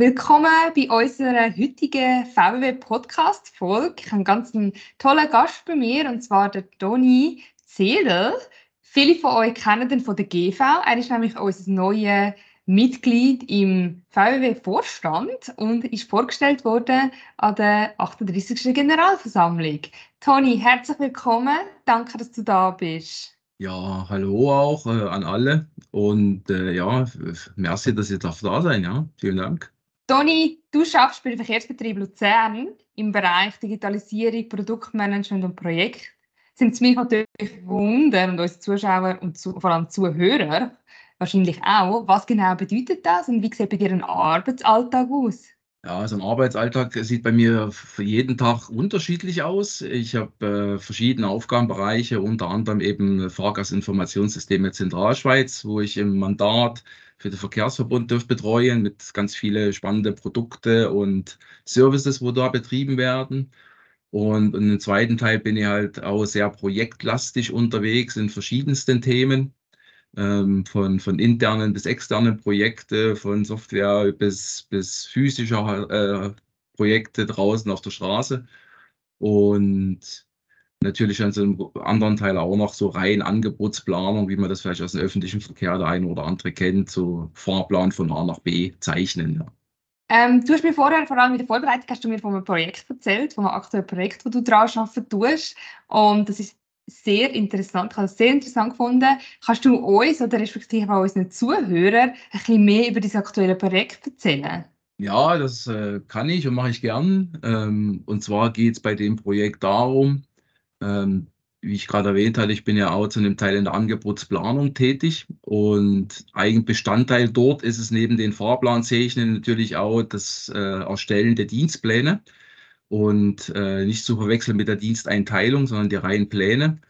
Willkommen bei unserer heutigen VW Podcast Folge. Ich habe einen ganz tollen Gast bei mir und zwar der Toni Zedel. Viele von euch kennen ihn von der GV. Er ist nämlich unser neues Mitglied im VW-Vorstand und ist vorgestellt worden an der 38. Generalversammlung. Toni, herzlich willkommen. Danke, dass du da bist. Ja, hallo auch äh, an alle und äh, ja, merci, dass ihr da sein. Ja, vielen Dank. Toni, du schaffst bei dem Verkehrsbetrieb Luzern im Bereich Digitalisierung, Produktmanagement und Projekt. Sind es mich natürlich wundern und unsere Zuschauer und zu, vor allem Zuhörer wahrscheinlich auch. Was genau bedeutet das und wie sieht bei dir ein Arbeitsalltag aus? Ja, also ein Arbeitsalltag sieht bei mir für jeden Tag unterschiedlich aus. Ich habe äh, verschiedene Aufgabenbereiche, unter anderem eben Fahrgastinformationssysteme Zentralschweiz, wo ich im Mandat für den Verkehrsverbund dürft betreuen mit ganz viele spannende Produkte und Services, wo da betrieben werden. Und im zweiten Teil bin ich halt auch sehr projektlastig unterwegs in verschiedensten Themen, ähm, von, von internen bis externen Projekte, von Software bis, bis physischer äh, Projekte draußen auf der Straße. Und natürlich an so einem anderen Teil auch noch so rein Angebotsplanung, wie man das vielleicht aus dem öffentlichen Verkehr der eine oder andere kennt, so Fahrplan von A nach B zeichnen. Ja. Ähm, du hast mir vorher, vor allem in der Vorbereitung, hast du mir von einem Projekt erzählt, von einem aktuellen Projekt, wo du daran arbeiten tust. Und das ist sehr interessant. Ich habe es sehr interessant gefunden. Kannst du uns oder respektive auch unseren Zuhörern ein bisschen mehr über dieses aktuelle Projekt erzählen? Ja, das äh, kann ich und mache ich gern. Ähm, und zwar geht es bei dem Projekt darum, ähm, wie ich gerade erwähnt hatte, ich bin ja auch zu einem Teil in der Angebotsplanung tätig und ein Bestandteil dort ist es neben den Fahrplanzeichnen natürlich auch das äh, Erstellen der Dienstpläne und äh, nicht zu verwechseln mit der Diensteinteilung, sondern die reinen Pläne.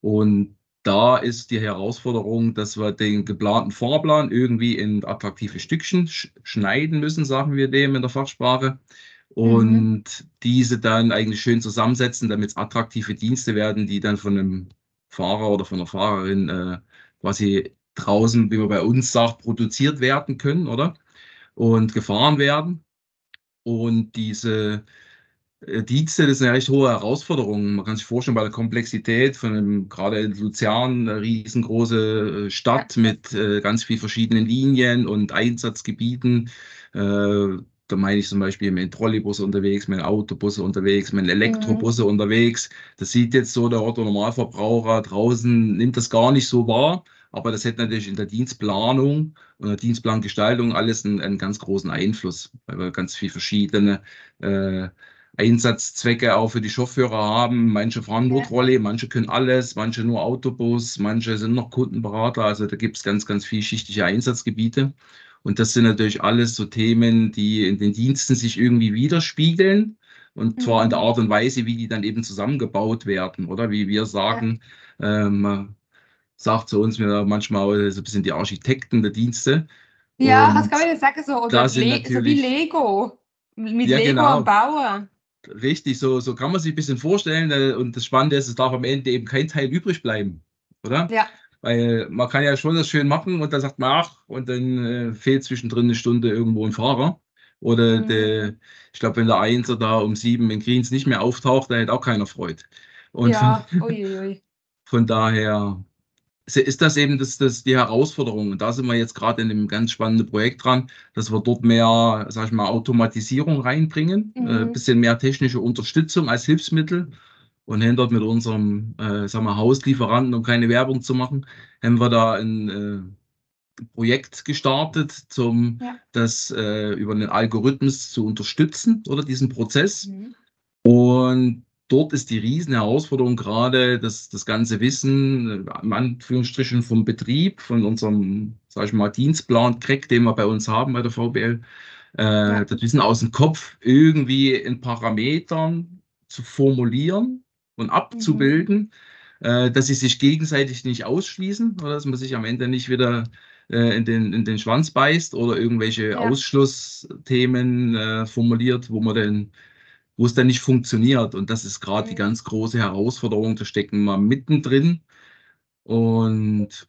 Und da ist die Herausforderung, dass wir den geplanten Fahrplan irgendwie in attraktive Stückchen sch schneiden müssen, sagen wir dem in der Fachsprache und mhm. diese dann eigentlich schön zusammensetzen, damit es attraktive Dienste werden, die dann von einem Fahrer oder von einer Fahrerin äh, quasi draußen, wie man bei uns sagt, produziert werden können, oder? Und gefahren werden. Und diese äh, Dienste, das ist eine recht hohe Herausforderung. Man kann sich vorstellen, bei der Komplexität von einem, gerade in Luzern, eine riesengroße äh, Stadt mit äh, ganz vielen verschiedenen Linien und Einsatzgebieten. Äh, da meine ich zum Beispiel mit Trolleybusse unterwegs, mit Autobusse unterwegs, mit Elektrobusse mhm. unterwegs. Das sieht jetzt so der Otto Normalverbraucher draußen, nimmt das gar nicht so wahr. Aber das hätte natürlich in der Dienstplanung und der Dienstplangestaltung alles einen, einen ganz großen Einfluss, weil wir ganz viele verschiedene äh, Einsatzzwecke auch für die Chauffeure haben. Manche fahren nur Trolley, manche können alles, manche nur Autobus, manche sind noch Kundenberater. Also da gibt es ganz, ganz vielschichtige Einsatzgebiete. Und das sind natürlich alles so Themen, die in den Diensten sich irgendwie widerspiegeln. Und zwar in der mhm. Art und Weise, wie die dann eben zusammengebaut werden, oder wie wir sagen, ja. ähm, sagt zu uns wir manchmal so ein bisschen die Architekten der Dienste. Ja, und das kann man ja sagen, so, oder so wie Lego, mit ja, Lego genau. am Bauen. Richtig, so, so kann man sich ein bisschen vorstellen. Äh, und das Spannende ist, es darf am Ende eben kein Teil übrig bleiben, oder? Ja. Weil man kann ja schon das schön machen und dann sagt man, ach, und dann äh, fehlt zwischendrin eine Stunde irgendwo ein Fahrer. Oder mhm. der, ich glaube, wenn der Einser da um sieben in Greens nicht mehr auftaucht, da hätte auch keiner Freude. Und ja, von, uiuiui. von daher ist das eben das, das die Herausforderung. Und da sind wir jetzt gerade in einem ganz spannenden Projekt dran, dass wir dort mehr, sag ich mal, Automatisierung reinbringen, mhm. äh, bisschen mehr technische Unterstützung als Hilfsmittel und haben dort mit unserem äh, sagen wir, Hauslieferanten, um keine Werbung zu machen, haben wir da ein äh, Projekt gestartet, zum ja. das äh, über einen Algorithmus zu unterstützen oder diesen Prozess. Mhm. Und dort ist die riesen Herausforderung gerade, dass das ganze Wissen, äh, in Anführungsstrichen vom Betrieb, von unserem, sag ich mal, Dienstplan, Crack, den wir bei uns haben bei der VBL, äh, das Wissen aus dem Kopf irgendwie in Parametern zu formulieren und abzubilden, mhm. äh, dass sie sich gegenseitig nicht ausschließen oder dass man sich am Ende nicht wieder äh, in, den, in den Schwanz beißt oder irgendwelche ja. Ausschlussthemen äh, formuliert, wo man dann wo es dann nicht funktioniert. Und das ist gerade mhm. die ganz große Herausforderung. Da stecken wir mittendrin. Und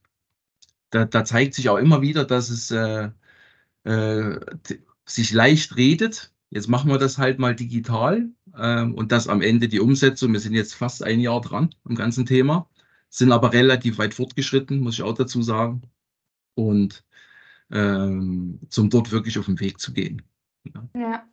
da, da zeigt sich auch immer wieder, dass es äh, äh, sich leicht redet. Jetzt machen wir das halt mal digital ähm, und das am Ende die Umsetzung. Wir sind jetzt fast ein Jahr dran am ganzen Thema, sind aber relativ weit fortgeschritten, muss ich auch dazu sagen. Und ähm, zum dort wirklich auf den Weg zu gehen. Ja, ja.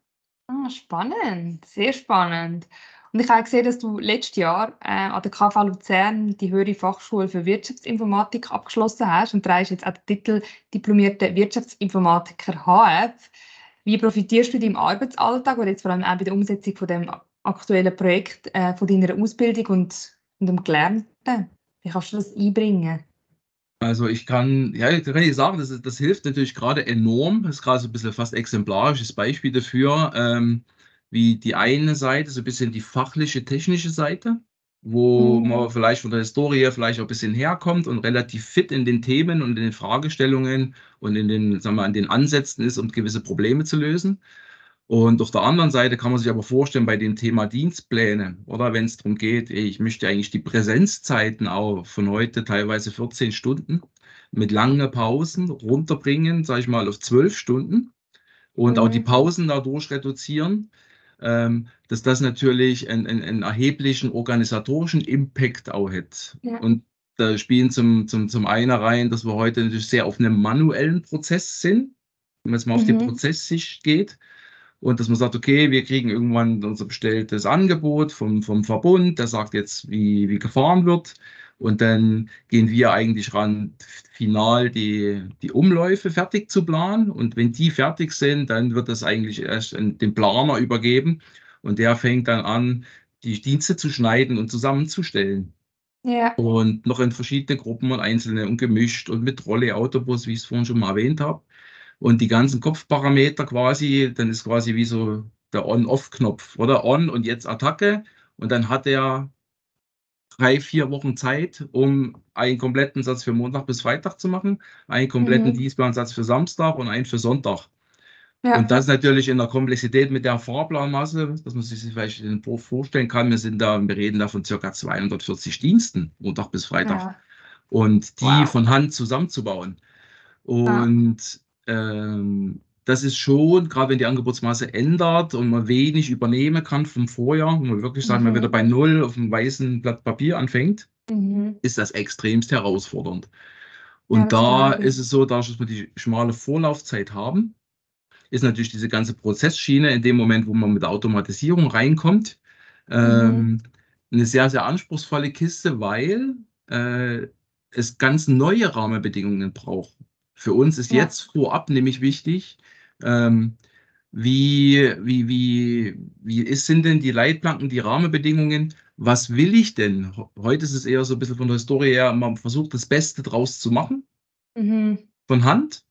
Oh, spannend, sehr spannend. Und ich habe gesehen, dass du letztes Jahr äh, an der KV Luzern die Höhere Fachschule für Wirtschaftsinformatik abgeschlossen hast und trägst jetzt auch den Titel Diplomierter Wirtschaftsinformatiker HF. Wie profitierst du deinem Arbeitsalltag oder jetzt vor allem auch bei der Umsetzung von dem aktuellen Projekt äh, von deiner Ausbildung und, und dem Gelernten? Wie kannst du das einbringen? Also ich kann, ja, kann ich sagen, das, das hilft natürlich gerade enorm. Das ist gerade so ein bisschen fast exemplarisches Beispiel dafür, ähm, wie die eine Seite, so ein bisschen die fachliche, technische Seite, wo mhm. man vielleicht von der Historie vielleicht auch ein bisschen herkommt und relativ fit in den Themen und in den Fragestellungen und in den, sagen wir, an den Ansätzen ist, um gewisse Probleme zu lösen. Und auf der anderen Seite kann man sich aber vorstellen, bei dem Thema Dienstpläne oder wenn es darum geht, ich möchte eigentlich die Präsenzzeiten auch von heute teilweise 14 Stunden mit langen Pausen runterbringen, sage ich mal, auf 12 Stunden und mhm. auch die mhm. Pausen dadurch reduzieren, dass das natürlich einen, einen, einen, erheblichen organisatorischen Impact auch hat. Ja. Und da spielen zum, zum, zum einen rein, dass wir heute natürlich sehr auf einem manuellen Prozess sind, wenn man jetzt mal mhm. auf die mhm. Prozesssicht geht und dass man sagt, okay, wir kriegen irgendwann unser bestelltes Angebot vom, vom Verbund, der sagt jetzt, wie, wie gefahren wird. Und dann gehen wir eigentlich ran, final die, die Umläufe fertig zu planen. Und wenn die fertig sind, dann wird das eigentlich erst dem Planer übergeben. Und der fängt dann an, die Dienste zu schneiden und zusammenzustellen. Ja. Und noch in verschiedene Gruppen und einzelne und gemischt und mit Rolle, Autobus, wie ich es vorhin schon mal erwähnt habe und die ganzen Kopfparameter quasi, dann ist quasi wie so der On-Off-Knopf oder On und jetzt Attacke und dann hat er drei, vier Wochen Zeit, um einen kompletten Satz für Montag bis Freitag zu machen, einen kompletten mhm. Dienstplansatz für Samstag und einen für Sonntag. Ja. Und das natürlich in der Komplexität mit der Fahrplanmasse, dass man sich vielleicht den vorstellen kann. Wir sind da, wir reden da von circa 240 Diensten, Montag bis Freitag. Ja. Und die wow. von Hand zusammenzubauen. Und ähm, das ist schon, gerade wenn die Angebotsmasse ändert und man wenig übernehmen kann vom Vorjahr, und man wirklich sagen, mhm. man wieder bei Null auf einem weißen Blatt Papier anfängt, mhm. ist das extremst herausfordernd. Und ja, da ist es so, dass wir die schmale Vorlaufzeit haben, ist natürlich diese ganze Prozessschiene in dem Moment, wo man mit der Automatisierung reinkommt, mhm. ähm, eine sehr, sehr anspruchsvolle Kiste, weil äh, es ganz neue Rahmenbedingungen braucht. Für uns ist ja. jetzt vorab nämlich wichtig, ähm, wie, wie, wie, wie ist, sind denn die Leitplanken, die Rahmenbedingungen? Was will ich denn? Heute ist es eher so ein bisschen von der Historie her, man versucht das Beste draus zu machen, mhm. von Hand.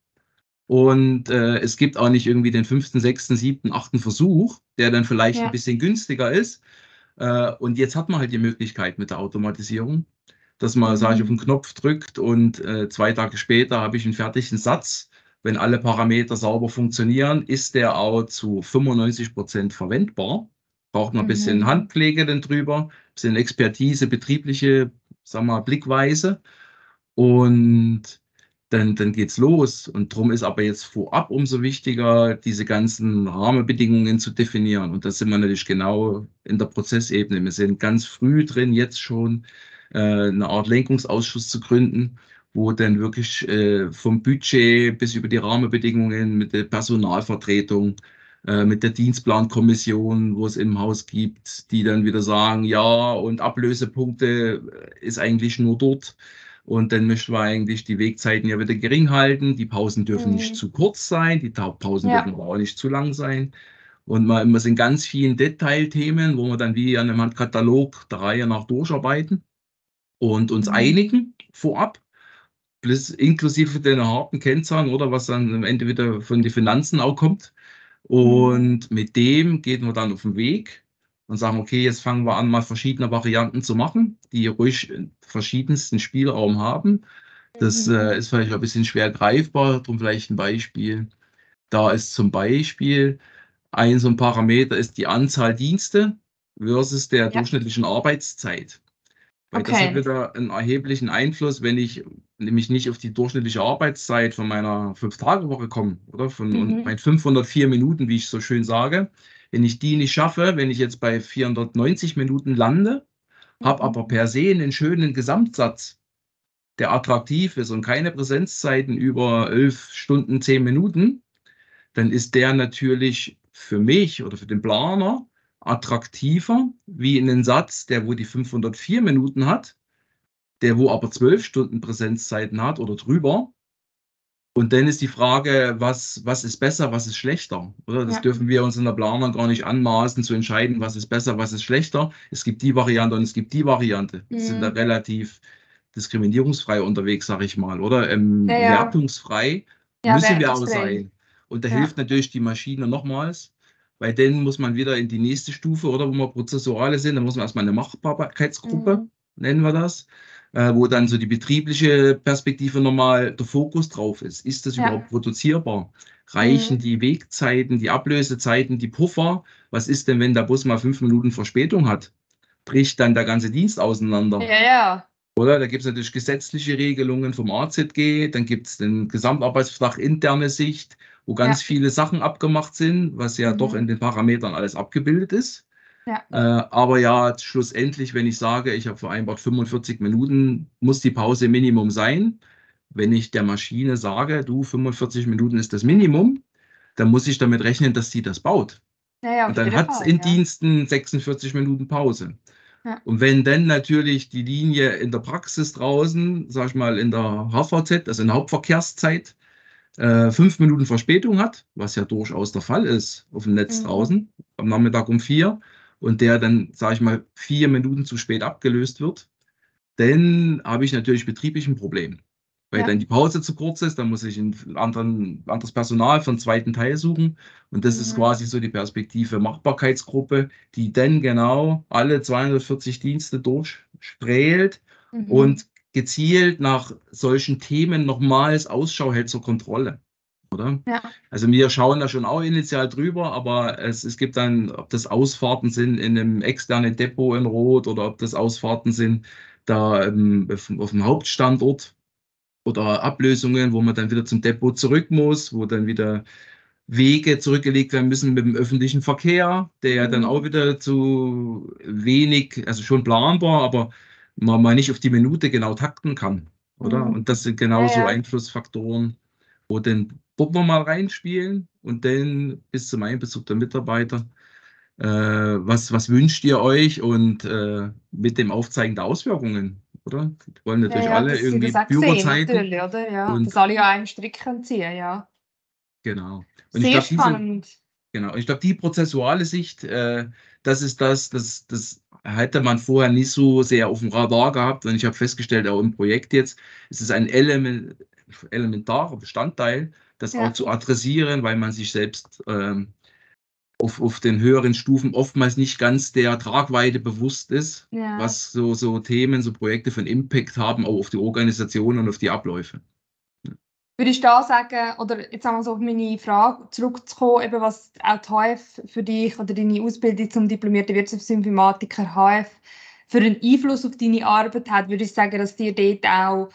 Und äh, es gibt auch nicht irgendwie den fünften, sechsten, siebten, achten Versuch, der dann vielleicht ja. ein bisschen günstiger ist. Äh, und jetzt hat man halt die Möglichkeit mit der Automatisierung dass man, mhm. sage ich, auf den Knopf drückt und äh, zwei Tage später habe ich einen fertigen Satz. Wenn alle Parameter sauber funktionieren, ist der auch zu 95 Prozent verwendbar. Braucht man ein bisschen mhm. Handpflege denn drüber, ein bisschen Expertise, betriebliche, sagen wir, Blickweise. Und dann, dann es los. Und darum ist aber jetzt vorab umso wichtiger, diese ganzen Rahmenbedingungen zu definieren. Und da sind wir natürlich genau in der Prozessebene. Wir sind ganz früh drin, jetzt schon äh, eine Art Lenkungsausschuss zu gründen, wo dann wirklich äh, vom Budget bis über die Rahmenbedingungen mit der Personalvertretung, äh, mit der Dienstplankommission, wo es im Haus gibt, die dann wieder sagen, ja, und Ablösepunkte ist eigentlich nur dort. Und dann möchten wir eigentlich die Wegzeiten ja wieder gering halten. Die Pausen dürfen mhm. nicht zu kurz sein, die Pausen ja. dürfen aber auch nicht zu lang sein. Und wir, wir sind ganz vielen Detailthemen, wo wir dann wie an einem Handkatalog der Reihe nach durcharbeiten und uns mhm. einigen vorab, plus inklusive den harten Kennzahlen oder was dann am Ende wieder von den Finanzen auch kommt. Und mhm. mit dem gehen wir dann auf den Weg und sagen, okay, jetzt fangen wir an, mal verschiedene Varianten zu machen, die ruhig verschiedensten Spielraum haben. Das mhm. äh, ist vielleicht ein bisschen schwer greifbar, darum vielleicht ein Beispiel. Da ist zum Beispiel ein so ein Parameter ist die Anzahl Dienste versus der ja. durchschnittlichen Arbeitszeit. Weil okay. das hat wieder einen erheblichen Einfluss, wenn ich nämlich nicht auf die durchschnittliche Arbeitszeit von meiner Fünf-Tage-Woche komme, oder? Von mhm. meinen 504 Minuten, wie ich so schön sage. Wenn ich die nicht schaffe, wenn ich jetzt bei 490 Minuten lande, mhm. habe aber per se einen schönen Gesamtsatz, der attraktiv ist und keine Präsenzzeiten über 11 Stunden, 10 Minuten, dann ist der natürlich für mich oder für den Planer attraktiver wie in einen Satz, der wo die 504 Minuten hat, der wo aber 12 Stunden Präsenzzeiten hat oder drüber. Und dann ist die Frage, was, was ist besser, was ist schlechter? Oder? Das ja. dürfen wir uns in der Planung gar nicht anmaßen, zu entscheiden, was ist besser, was ist schlechter. Es gibt die Variante und es gibt die Variante. Mhm. sind da relativ diskriminierungsfrei unterwegs, sage ich mal, oder? Ähm, ja, ja. Wertungsfrei müssen wir auch sein. Und da hilft natürlich die Maschine nochmals, weil dann muss man wieder in die nächste Stufe, oder wo wir prozessuale sind, da muss man erstmal eine Machbarkeitsgruppe, mhm. nennen wir das, äh, wo dann so die betriebliche Perspektive nochmal der Fokus drauf ist. Ist das ja. überhaupt produzierbar? Reichen mhm. die Wegzeiten, die Ablösezeiten, die Puffer? Was ist denn, wenn der Bus mal fünf Minuten Verspätung hat? Bricht dann der ganze Dienst auseinander? Ja, ja. Oder da gibt es natürlich gesetzliche Regelungen vom AZG, dann gibt es den Gesamtarbeitsvertrag interne Sicht, wo ganz ja. viele Sachen abgemacht sind, was ja mhm. doch in den Parametern alles abgebildet ist. Ja. Äh, aber ja, schlussendlich, wenn ich sage, ich habe vereinbart 45 Minuten, muss die Pause Minimum sein. Wenn ich der Maschine sage, du, 45 Minuten ist das Minimum, dann muss ich damit rechnen, dass sie das baut. Ja, Und dann hat es in Diensten 46 Minuten Pause. Und wenn dann natürlich die Linie in der Praxis draußen, sag ich mal, in der HVZ, also in der Hauptverkehrszeit, äh, fünf Minuten Verspätung hat, was ja durchaus der Fall ist auf dem Netz mhm. draußen, am Nachmittag um vier, und der dann, sage ich mal, vier Minuten zu spät abgelöst wird, dann habe ich natürlich betrieblich ein Problem. Weil ja. dann die Pause zu kurz ist, dann muss ich ein anderen, anderes Personal für den zweiten Teil suchen. Und das mhm. ist quasi so die Perspektive Machbarkeitsgruppe, die dann genau alle 240 Dienste durchstrählt mhm. und gezielt nach solchen Themen nochmals Ausschau hält zur Kontrolle. Oder? Ja. Also wir schauen da schon auch initial drüber, aber es, es gibt dann, ob das Ausfahrten sind in einem externen Depot in Rot oder ob das Ausfahrten sind da ähm, auf, auf dem Hauptstandort, oder Ablösungen, wo man dann wieder zum Depot zurück muss, wo dann wieder Wege zurückgelegt werden müssen mit dem öffentlichen Verkehr, der ja dann mhm. auch wieder zu wenig, also schon planbar, aber man mal nicht auf die Minute genau takten kann, oder? Mhm. Und das sind genauso ja, ja. Einflussfaktoren, wo dann wir mal reinspielen und dann bis zum Einbezug der Mitarbeiter. Äh, was, was wünscht ihr euch und äh, mit dem Aufzeigen der Auswirkungen oder? Die wollen natürlich ja, ja, alle irgendwie Bürozeiten. Ja, und, dass alle ja einen Strick ziehen, ja. Genau. Und Sehr ich glaub, spannend. Diese, genau. Ich glaube, die prozessuale Sicht, äh, das ist das, das, das hätte man vorher nicht so sehr auf dem Radar gehabt. Und ich habe festgestellt, auch im Projekt jetzt, ist es ein Element, elementarer Bestandteil, das ja. auch zu adressieren, weil man sich selbst ähm, auf, auf den höheren Stufen oftmals nicht ganz der Tragweite bewusst ist, ja. was so, so Themen, so Projekte von Impact haben, auch auf die Organisation und auf die Abläufe. Würde ich da sagen, oder jetzt einmal so auf meine Frage zurückzukommen, eben was auch die HF für dich oder deine Ausbildung zum diplomierten Wirtschaftsinformatiker HF für einen Einfluss auf deine Arbeit hat, würde ich sagen, dass dir dort auch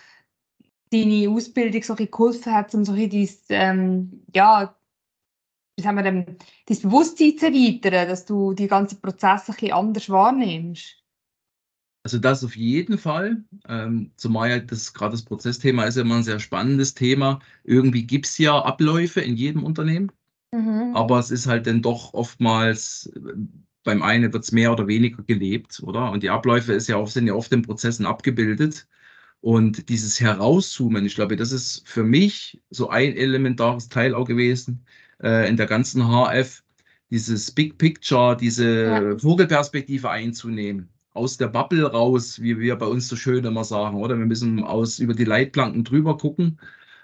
deine Ausbildung so geholfen hat, um so ein dein, ähm, ja, wie sagen wir denn, dein Bewusstsein zu erweitern, dass du die ganzen Prozesse ein bisschen anders wahrnimmst? Also das auf jeden Fall. Ähm, zumal das gerade das Prozessthema ist ja immer ein sehr spannendes Thema. Irgendwie gibt es ja Abläufe in jedem Unternehmen, mhm. aber es ist halt dann doch oftmals, beim einen wird es mehr oder weniger gelebt, oder? Und die Abläufe ist ja oft, sind ja oft in Prozessen abgebildet. Und dieses Herauszoomen, ich glaube, das ist für mich so ein elementares Teil auch gewesen, äh, in der ganzen HF dieses Big Picture, diese ja. Vogelperspektive einzunehmen. Aus der Bubble raus, wie wir bei uns so schön immer sagen, oder? Wir müssen aus, über die Leitplanken drüber gucken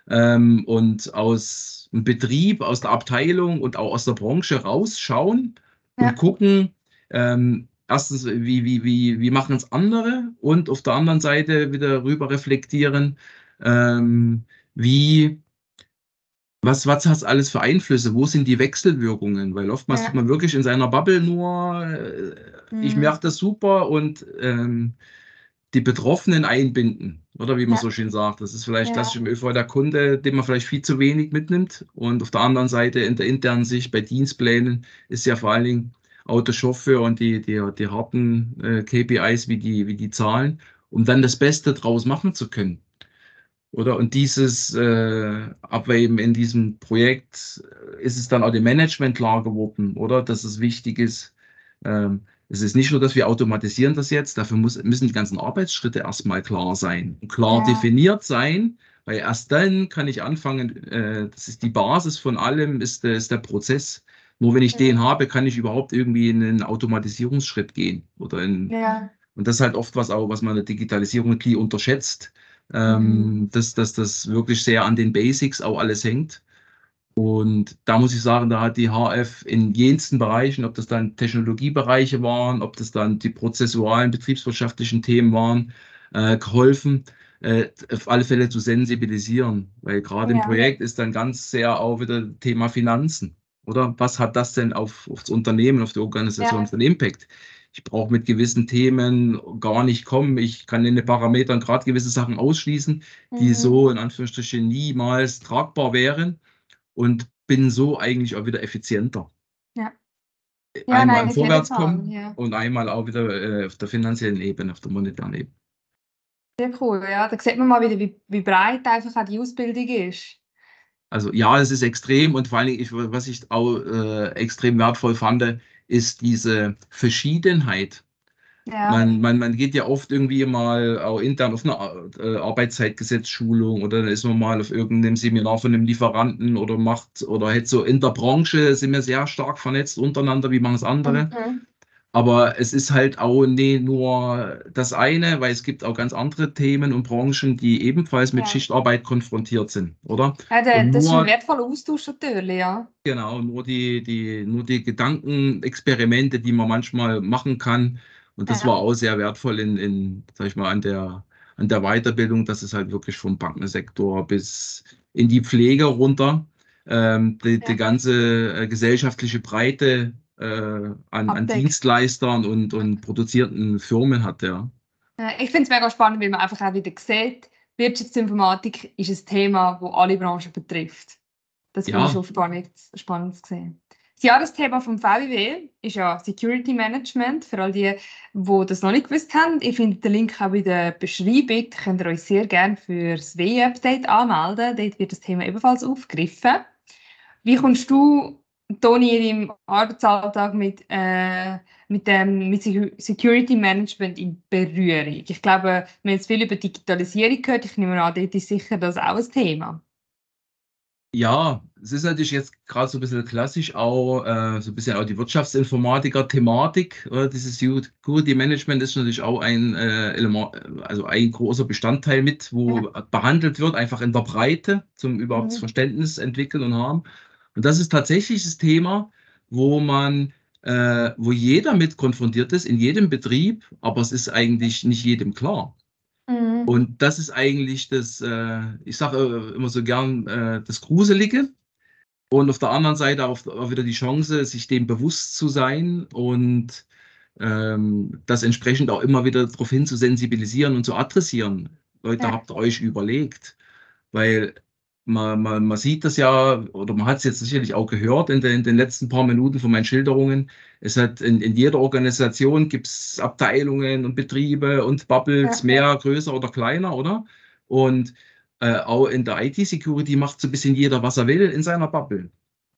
ähm, und aus dem Betrieb, aus der Abteilung und auch aus der Branche rausschauen ja. und gucken, ähm, erstens, wie, wie, wie, wie machen es andere und auf der anderen Seite wieder rüber reflektieren, ähm, wie was, was hat es alles für Einflüsse? Wo sind die Wechselwirkungen? Weil oftmals ja. tut man wirklich in seiner Bubble nur, äh, mhm. ich mache das super und ähm, die Betroffenen einbinden, oder wie man Ja. so schön sagt. Das ist vielleicht Ja. klassisch im ÖV der Kunde, den man vielleicht viel zu wenig mitnimmt. Und auf der anderen Seite in der internen Sicht bei Dienstplänen ist ja vor allen Dingen Autochauffeur und die, die, die harten äh, KPIs wie die, wie die Zahlen, um dann das Beste draus machen zu können. Oder? Und dieses äh, Abwägen in diesem Projekt äh, ist es dann auch dem Management klar geworden, oder? Dass es wichtig ist. Ähm, es ist nicht nur, dass wir automatisieren das jetzt, dafür muss, müssen die ganzen Arbeitsschritte erstmal klar sein und klar Ja. definiert sein, weil erst dann kann ich anfangen, äh, das ist die Basis von allem, ist, der- ist der Prozess. Nur wenn ich Ja. den habe, kann ich überhaupt irgendwie in einen Automatisierungsschritt gehen oder in, Ja. und das ist halt oft was auch, was man in der Digitalisierung viel unterschätzt, ähm, dass, dass das wirklich sehr an den Basics auch alles hängt. Und da muss ich sagen, da hat die HF in jensten Bereichen, ob das dann Technologiebereiche waren, ob das dann die prozessualen, betriebswirtschaftlichen Themen waren, äh, geholfen, äh, auf alle Fälle zu sensibilisieren. Weil gerade im Ja. Projekt ist dann ganz sehr auch wieder Thema Finanzen. Oder was hat das denn auf, auf das Unternehmen, auf die Organisation Ja. für einen Impact? Ich brauche mit gewissen Themen gar nicht kommen. Ich kann in den Parametern gerade gewisse Sachen ausschließen, die Mhm. so in Anführungsstrichen niemals tragbar wären und bin so eigentlich auch wieder effizienter. Ja. Ja, einmal nein, im Vorwärtskommen ja. und einmal auch wieder äh, auf der finanziellen Ebene, auf der monetären Ebene. Sehr cool, ja. Da sieht man mal wieder, wie, wie breit einfach auch die Ausbildung ist. Also ja, es ist extrem und vor allen Dingen, ich, was ich auch äh, extrem wertvoll fand, ist diese Verschiedenheit. Ja. Man, man, man geht ja oft irgendwie mal auch intern auf eine äh, Arbeitszeitgesetzschulung oder dann ist man mal auf irgendeinem Seminar von einem Lieferanten oder macht oder hätte so in der Branche sind wir sehr stark vernetzt untereinander, wie machen es andere. Mhm. Aber es ist halt auch nicht nur das eine, weil es gibt auch ganz andere Themen und Branchen, die ebenfalls mit Ja. Schichtarbeit konfrontiert sind, oder? Ja, der, Und das ist nur- ein wertvoller Austausch natürlich, ja. Genau, nur die, die, nur die Gedankenexperimente, die man manchmal machen kann. Und das Ja. war auch sehr wertvoll in, in, sag ich mal, an der, an der Weiterbildung, dass es halt wirklich vom Bankensektor bis in die Pflege runter ähm, die, Ja. die ganze äh, gesellschaftliche Breite an, an Abdeckt. Dienstleistern und, und produzierenden Firmen hat, ja. Ich finde es mega spannend, weil man einfach auch wieder sieht, Wirtschaftsinformatik ist ein Thema, das alle Branchen betrifft. Das finde Ja. ich schon spannend, spannend zu sehen. Das Jahresthema vom VWW ist ja Security Management. Für all die, die das noch nicht gewusst haben, ihr findet den Link auch in der Beschreibung. Da könnt ihr euch sehr gerne für das WE-Update anmelden. Dort wird das Thema ebenfalls aufgegriffen. Wie kommst du, Toni, in deinem Arbeitsalltag mit, äh, mit dem mit Secu- Security Management in Berührung? Ich glaube, wir haben jetzt viel über Digitalisierung gehört. Ich nehme an, dort ist sicher das auch ein Thema. Ja, es ist natürlich jetzt gerade so ein bisschen klassisch auch, äh, so ein bisschen auch die Wirtschaftsinformatiker-Thematik. Äh, dieses Security Management ist natürlich auch ein äh, Element, also ein großer Bestandteil mit, wo behandelt wird, einfach in der Breite, zum überhaupt das Mhm. Verständnis entwickeln und haben. Und das ist tatsächlich das Thema, wo man, äh, wo jeder mit konfrontiert ist, in jedem Betrieb, aber es ist eigentlich nicht jedem klar. Mhm. Und das ist eigentlich das, äh, ich sage äh, immer so gern, äh, das Gruselige. Und auf der anderen Seite auch, auch wieder die Chance, sich dem bewusst zu sein und ähm, das entsprechend auch immer wieder darauf hin zu sensibilisieren und zu adressieren. Leute, Ja. habt ihr euch überlegt? Weil man, man, man sieht das ja, oder man hat es jetzt sicherlich auch gehört in den, in den letzten paar Minuten von meinen Schilderungen. Es hat in, in jeder Organisation gibt es Abteilungen und Betriebe und Bubbles, Ja. mehr, größer oder kleiner, oder? Und äh, auch in der IT-Security macht so ein bisschen jeder, was er will in seiner Bubble.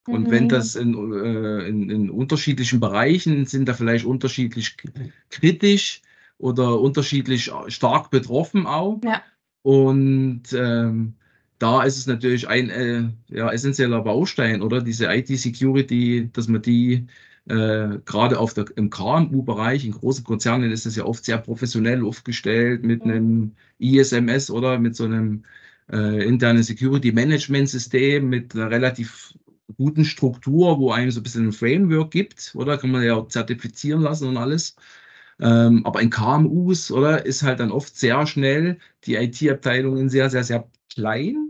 Und wenn Mhm. das in, äh, in, in unterschiedlichen Bereichen sind, da vielleicht unterschiedlich kritisch oder unterschiedlich stark betroffen auch. Ja. Und ähm, da ist es natürlich ein äh, ja, essentieller Baustein, oder diese IT-Security, dass man die äh, gerade auf der, im KMU-Bereich, in großen Konzernen ist es ja oft sehr professionell aufgestellt mit Mhm. einem ISMS oder mit so einem äh, internen Security-Management-System mit einer relativ guten Struktur, wo einem so ein bisschen ein Framework gibt, oder kann man ja auch zertifizieren lassen und alles. Ähm, aber in KMUs, oder, ist halt dann oft sehr schnell die IT-Abteilungen sehr, sehr, sehr klein.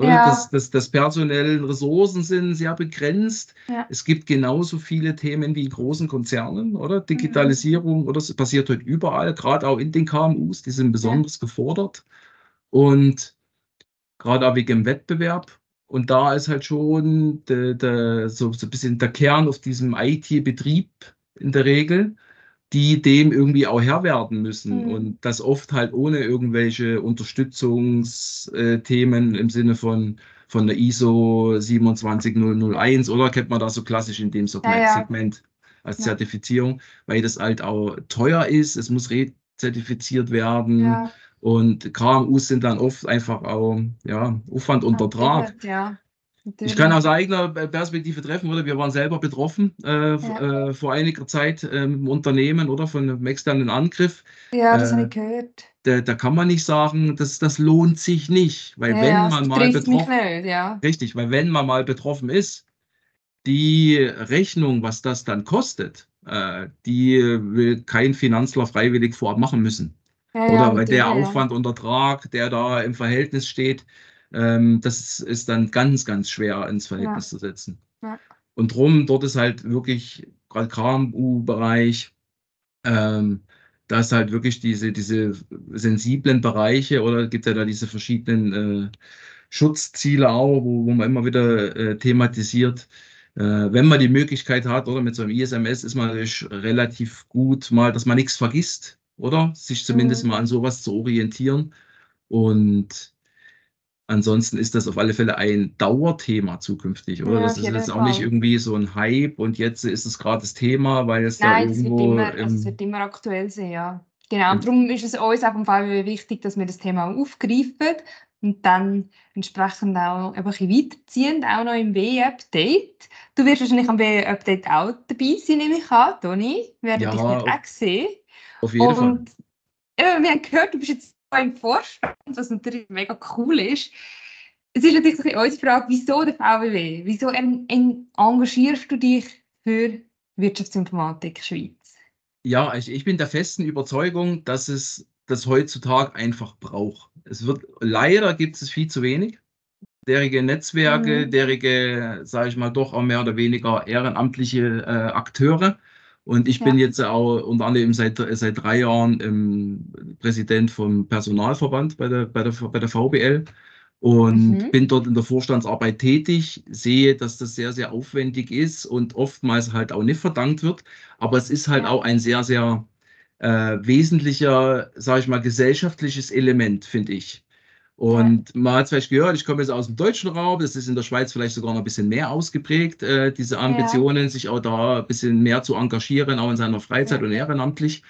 Ja. Das, das, das personellen Ressourcen sind sehr begrenzt. Ja. Es gibt genauso viele Themen wie in großen Konzernen, oder? Mhm. Digitalisierung, oder? Das passiert heute überall, gerade auch in den KMUs, die sind besonders gefordert. Und gerade auch wegen dem Wettbewerb. Und da ist halt schon der, der, so, so ein bisschen der Kern auf diesem IT-Betrieb in der Regel, die dem irgendwie auch Herr werden müssen. Mhm. Und das oft halt ohne irgendwelche Unterstützungsthemen im Sinne von, von der ISO 27001 oder kennt man das so klassisch in dem Segment, Ja, ja. Als Ja. Zertifizierung, weil das halt auch teuer ist, es muss rezertifiziert werden. Und KMUs sind dann oft einfach auch ja, Aufwand unter Draht. Ja. Ich kann aus eigener Perspektive treffen, oder? Wir waren selber betroffen äh, Ja. äh, vor einiger Zeit äh, im Unternehmen oder von einem externen Angriff. Ja, das äh, habe ich gehört. Da, da kann man nicht sagen, das, das lohnt sich nicht, weil Ja, wenn ja, man mal betroffen, nicht, ja. richtig, weil wenn man mal betroffen ist, die Rechnung, was das dann kostet, äh, die will kein Finanzler freiwillig vorab machen müssen. Oder weil der. Aufwand und Ertrag, der da im Verhältnis steht, ähm, das ist dann ganz, ganz schwer ins Verhältnis zu setzen. Ja. Und drum, dort ist halt wirklich, gerade KMU-Bereich, ähm, da ist halt wirklich diese, diese sensiblen Bereiche oder gibt ja da diese verschiedenen äh, Schutzziele auch, wo, wo man immer wieder äh, thematisiert. Äh, wenn man die Möglichkeit hat, oder mit so einem ISMS ist man natürlich relativ gut mal, dass man nichts vergisst, oder? Sich zumindest Mhm. mal an sowas zu orientieren. Und ansonsten ist das auf alle Fälle ein Dauerthema zukünftig, oder? Ja, das auf ist jeden jetzt auch nicht Fall. irgendwie so ein Hype und jetzt ist es gerade das Thema, weil es Nein, da irgendwo immer, also es wird immer aktuell sein, ja. Genau, und darum ist es uns auch vom VW wichtig, dass wir das Thema aufgreifen und dann entsprechend auch ein bisschen weiterziehen, auch noch im WE-Update. Du wirst wahrscheinlich am WE-Update auch dabei sein, nehme ich an, Toni. Wir werden dich Ja, dort auf- auch sehen. auf jeden Fall. Und eben, wir haben gehört, du bist jetzt im Vorstand, was natürlich mega cool ist. Es ist natürlich ein unsere Frage, wieso der VWW? Wieso en, en, engagierst du dich für Wirtschaftsinformatik Schweiz? Ja, ich, ich bin der festen Überzeugung, dass es das heutzutage einfach braucht. Es wird, leider gibt es viel zu wenig. Derige Netzwerke, Mhm. derige, sage ich mal, doch auch mehr oder weniger ehrenamtliche äh, Akteure. Und ich Ja. bin jetzt auch unter anderem seit, seit drei Jahren ähm, Präsident vom Personalverband bei der, bei der, bei der VBL und Mhm. bin dort in der Vorstandsarbeit tätig, sehe, dass das sehr, sehr aufwendig ist und oftmals halt auch nicht verdankt wird. Aber es ist halt Ja. auch ein sehr, sehr äh, wesentlicher, sage ich mal, gesellschaftliches Element, finde ich. Und man hat es vielleicht gehört, ich komme jetzt aus dem deutschen Raum, das ist in der Schweiz vielleicht sogar noch ein bisschen mehr ausgeprägt, äh, diese Ambitionen, sich auch da ein bisschen mehr zu engagieren, auch in seiner Freizeit Ja. und ehrenamtlich.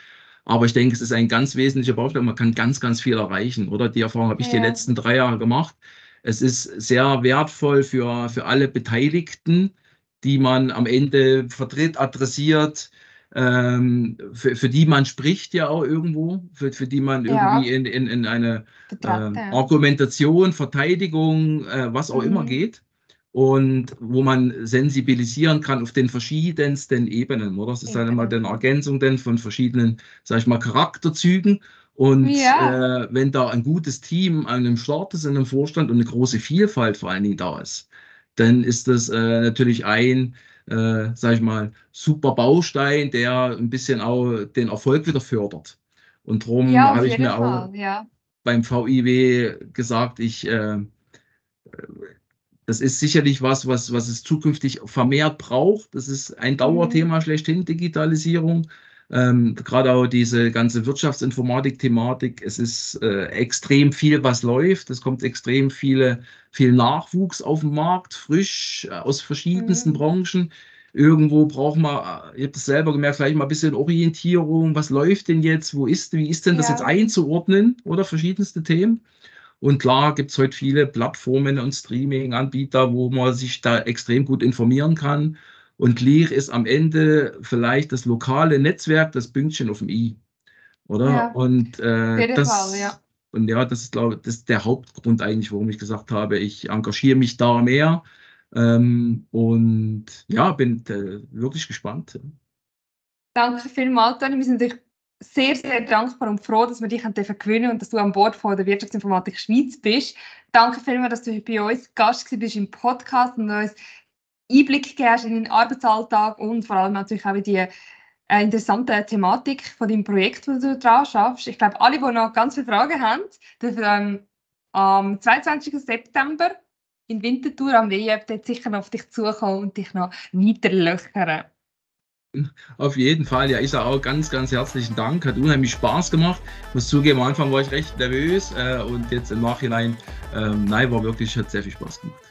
Aber ich denke, es ist ein ganz wesentlicher Baustein. Man kann ganz, ganz viel erreichen, oder? Die Erfahrung habe ich die Ja. letzten drei Jahre gemacht. Es ist sehr wertvoll für, für alle Beteiligten, die man am Ende vertritt, adressiert, ähm, für, für die man spricht ja auch irgendwo, für, für die man Ja. irgendwie in, in, in eine äh, Argumentation, Verteidigung, äh, was auch immer Mhm. geht. Und wo man sensibilisieren kann auf den verschiedensten Ebenen, oder? Es ist dann immer eine Ergänzung denn von verschiedenen, sag ich mal, Charakterzügen. Und Ja. äh, wenn da ein gutes Team an einem Start ist, in einem Vorstand und eine große Vielfalt vor allen Dingen da ist, dann ist das äh, natürlich ein, äh, sag ich mal, super Baustein, der ein bisschen auch den Erfolg wieder fördert. Und darum Ja, habe ich mir auch Fall, ja. beim VIW gesagt, ich, äh, das ist sicherlich was, was, was es zukünftig vermehrt braucht. Das ist ein Dauerthema schlechthin, Digitalisierung. Ähm, gerade auch diese ganze Wirtschaftsinformatik-Thematik. Es ist äh, extrem viel, was läuft. Es kommt extrem viele, viel Nachwuchs auf den Markt, frisch äh, aus verschiedensten Mhm. Branchen. Irgendwo braucht man, äh, ihr habt es selber gemerkt, vielleicht mal ein bisschen Orientierung. Was läuft denn jetzt? Wo ist, wie ist denn das Ja. jetzt einzuordnen? Oder verschiedenste Themen. Und klar gibt es heute viele Plattformen und Streaming-Anbieter, wo man sich da extrem gut informieren kann. Und Lear ist am Ende vielleicht das lokale Netzwerk, das Pünktchen auf dem I. Oder? Ja, Und, äh, auf jeden das, Fall, ja. und ja, das ist, glaube ich, das ist der Hauptgrund eigentlich, warum ich gesagt habe, ich engagiere mich da mehr. Ähm, und ja, bin äh, wirklich gespannt. Danke vielmals, Toni. Wir sind natürlich sehr, sehr dankbar und froh, dass wir dich gewinnen und dass du an Bord von der Wirtschaftsinformatik Schweiz bist. Danke vielmals, dass du bei uns Gast bist im Podcast und uns Einblick gibst in deinen Arbeitsalltag und vor allem natürlich auch in die äh, interessante Thematik von deinem Projekt, wo du dran schaffst. Ich glaube, alle, die noch ganz viele Fragen haben, dürfen ähm, am 22. September in Winterthur am dort sicher noch auf dich zukommen und dich noch weiter löchern. Auf jeden Fall, ja, ich sage auch ganz, ganz herzlichen Dank. Hat unheimlich Spaß gemacht. Ich muss zugeben, am Anfang war ich recht nervös äh, und jetzt im Nachhinein, ähm, nein, war wirklich, hat sehr viel Spaß gemacht.